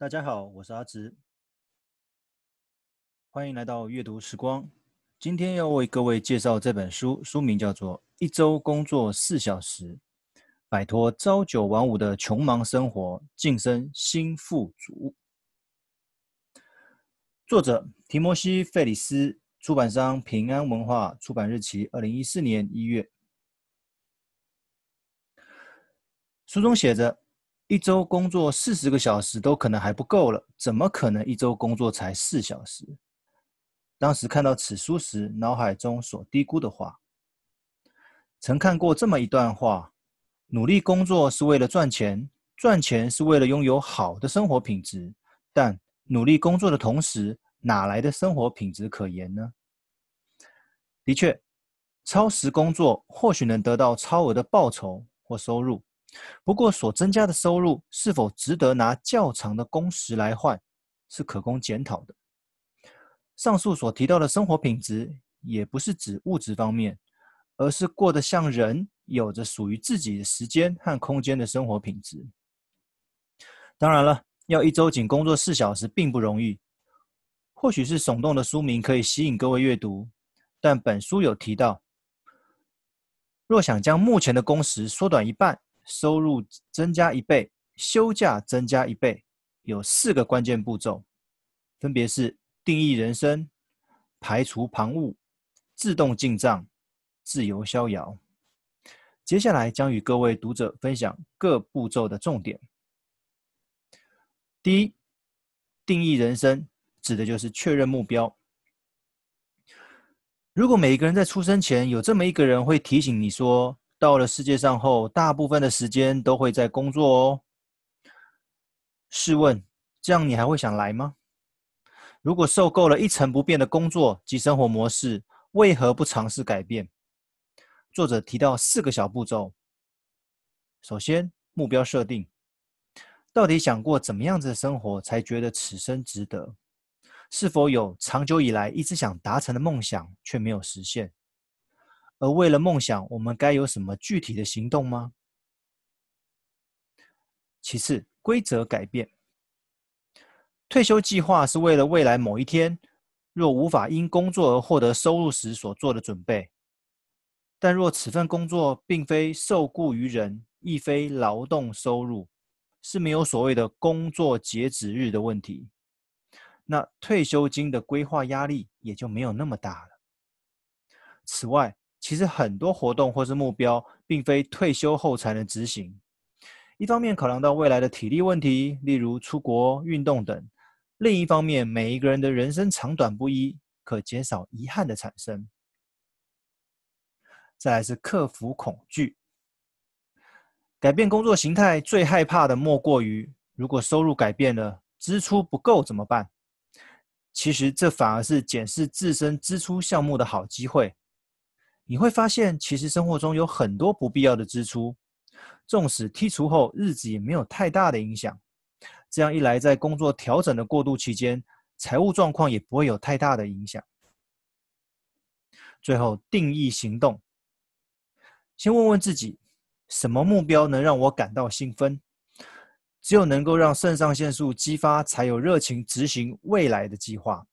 大家好，我是阿直，欢迎来到阅读时光。今天要为各位介绍这本书，书名叫做《一周工作四小时，摆脱朝九晚五的穷忙生活，晋升新富足》。作者提摩西·费里斯，出版商平安文化，出版日期二零一四年一月。书中写着。一周工作四十个小时都可能还不够了，怎么可能一周工作才四小时？当时看到此书时，脑海中所低估的话，曾看过这么一段话：努力工作是为了赚钱，赚钱是为了拥有好的生活品质，但努力工作的同时，哪来的生活品质可言呢？的确，超时工作或许能得到超额的报酬或收入。不过，所增加的收入是否值得拿较长的工时来换，是可供检讨的。上述所提到的生活品质，也不是指物质方面，而是过得像人，有着属于自己的时间和空间的生活品质。当然了，要一周仅工作四小时并不容易。或许是耸动的书名可以吸引各位阅读，但本书有提到，若想将目前的工时缩短一半，收入增加一倍，休假增加一倍，有四个关键步骤，分别是定义人生、排除旁骛、自动进账、自由逍遥。接下来将与各位读者分享各步骤的重点。第一，定义人生，指的就是确认目标。如果每一个人在出生前有这么一个人会提醒你说，到了世界上后，大部分的时间都会在工作哦。试问，这样你还会想来吗？如果受够了一成不变的工作及生活模式，为何不尝试改变？作者提到四个小步骤。首先，目标设定，到底想过怎么样子的生活才觉得此生值得？是否有长久以来一直想达成的梦想却没有实现？而为了梦想，我们该有什么具体的行动吗？其次，规则改变。退休计划是为了未来某一天，若无法因工作而获得收入时所做的准备。但若此份工作并非受雇于人，亦非劳动收入，是没有所谓的工作截止日的问题，那退休金的规划压力也就没有那么大了。此外，其实很多活动或是目标，并非退休后才能执行。一方面考量到未来的体力问题，例如出国运动等；另一方面，每一个人的人生长短不一，可减少遗憾的产生。再来是克服恐惧，改变工作形态，最害怕的莫过于，如果收入改变了，支出不够怎么办？其实这反而是检视自身支出项目的好机会。你会发现，其实生活中有很多不必要的支出，纵使剔除后，日子也没有太大的影响。这样一来，在工作调整的过渡期间，财务状况也不会有太大的影响。最后，定义行动。先问问自己，什么目标能让我感到兴奋？只有能够让肾上腺素激发，才有热情执行未来的计划。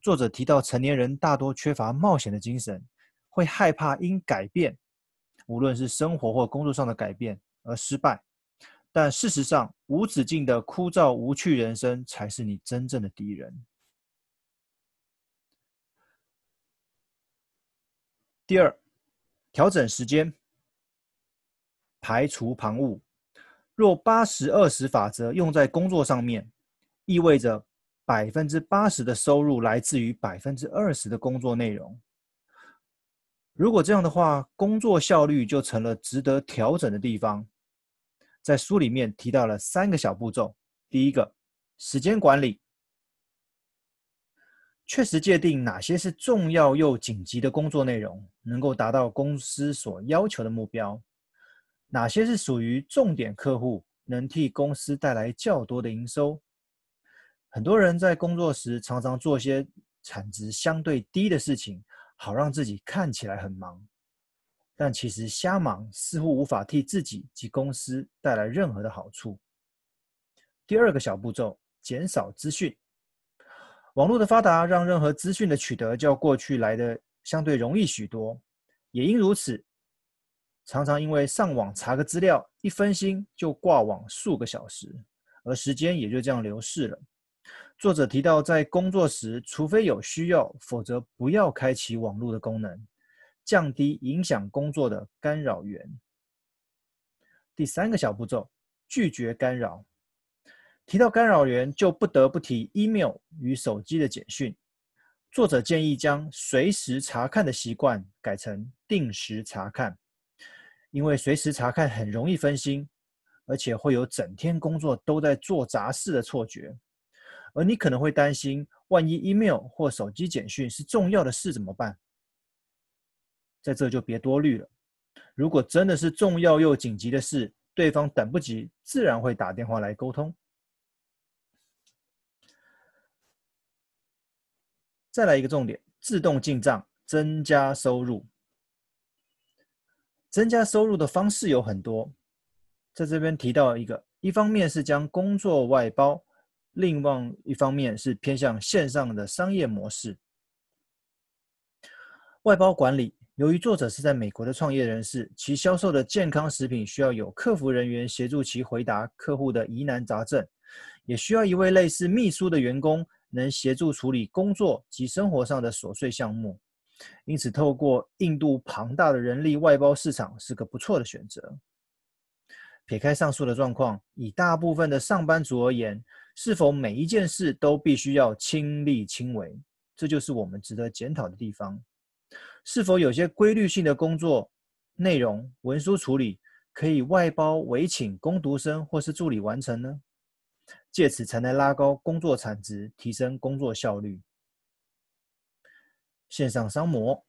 作者提到，成年人大多缺乏冒险的精神。会害怕因改变，无论是生活或工作上的改变而失败，但事实上，无止境的枯燥无趣人生才是你真正的敌人。第二，调整时间，排除旁骛。若八十二十法则用在工作上面，意味着百分之八十的收入来自于百分之二十的工作内容。如果这样的话，工作效率就成了值得调整的地方。在书里面提到了三个小步骤：第一个，时间管理，确实界定哪些是重要又紧急的工作内容，能够达到公司所要求的目标；哪些是属于重点客户，能替公司带来较多的营收。很多人在工作时常常做些产值相对低的事情。好让自己看起来很忙，但其实瞎忙似乎无法替自己及公司带来任何的好处。第二个小步骤，减少资讯。网络的发达让任何资讯的取得较过去来的相对容易许多，也因如此，常常因为上网查个资料，一分心就挂网数个小时，而时间也就这样流逝了。作者提到，在工作时，除非有需要，否则不要开启网络的功能，降低影响工作的干扰源。第三个小步骤，拒绝干扰。提到干扰源，就不得不提 email 与手机的简讯。作者建议将随时查看的习惯改成定时查看，因为随时查看很容易分心，而且会有整天工作都在做杂事的错觉。而你可能会担心，万一 email 或手机简讯是重要的事怎么办？在这就别多虑了。如果真的是重要又紧急的事，对方等不及，自然会打电话来沟通。再来一个重点，自动进账，增加收入。增加收入的方式有很多，在这边提到一个，一方面是将工作外包，另外一方面是偏向线上的商业模式。外包管理，由于作者是在美国的创业人士，其销售的健康食品需要有客服人员协助其回答客户的疑难杂症，也需要一位类似秘书的员工。能协助处理工作及生活上的琐碎项目，因此透过印度庞大的人力外包市场是个不错的选择。撇开上述的状况，以大部分的上班族而言，是否每一件事都必须要亲力亲为？这就是我们值得检讨的地方。是否有些规律性的工作内容、文书处理可以外包委请工读生或是助理完成呢？借此才能拉高工作产值，提升工作效率。线上商模，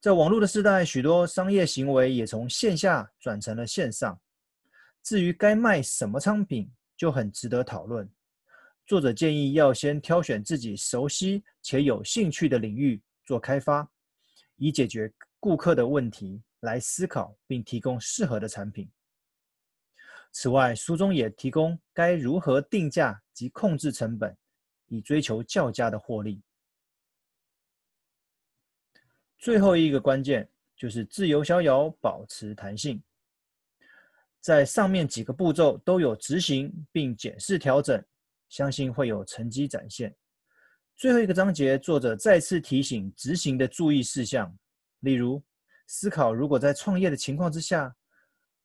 在网络的时代，许多商业行为也从线下转成了线上。至于该卖什么商品，就很值得讨论。作者建议要先挑选自己熟悉且有兴趣的领域做开发，以解决顾客的问题，来思考并提供适合的产品。此外，书中也提供该如何定价及控制成本，以追求较佳的获利。最后一个关键就是自由逍遥，保持弹性。在上面几个步骤都有执行并检视调整，相信会有成绩展现。最后一个章节，作者再次提醒执行的注意事项，例如思考如果在创业的情况之下。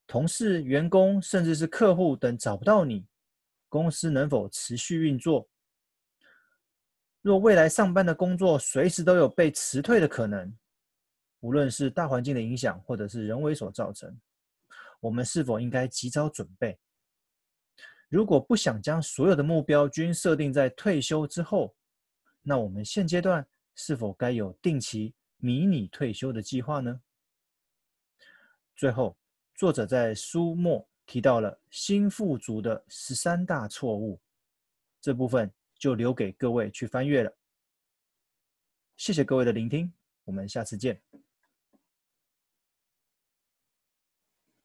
同事、员工，甚至是客户等找不到你，公司能否持续运作？若未来上班的工作随时都有被辞退的可能，无论是大环境的影响，或者是人为所造成，我们是否应该及早准备？如果不想将所有的目标均设定在退休之后，那我们现阶段是否该有定期迷你退休的计划呢？最后。作者在书末提到了新富足的十三大错误，这部分就留给各位去翻阅了。谢谢各位的聆听，我们下次见。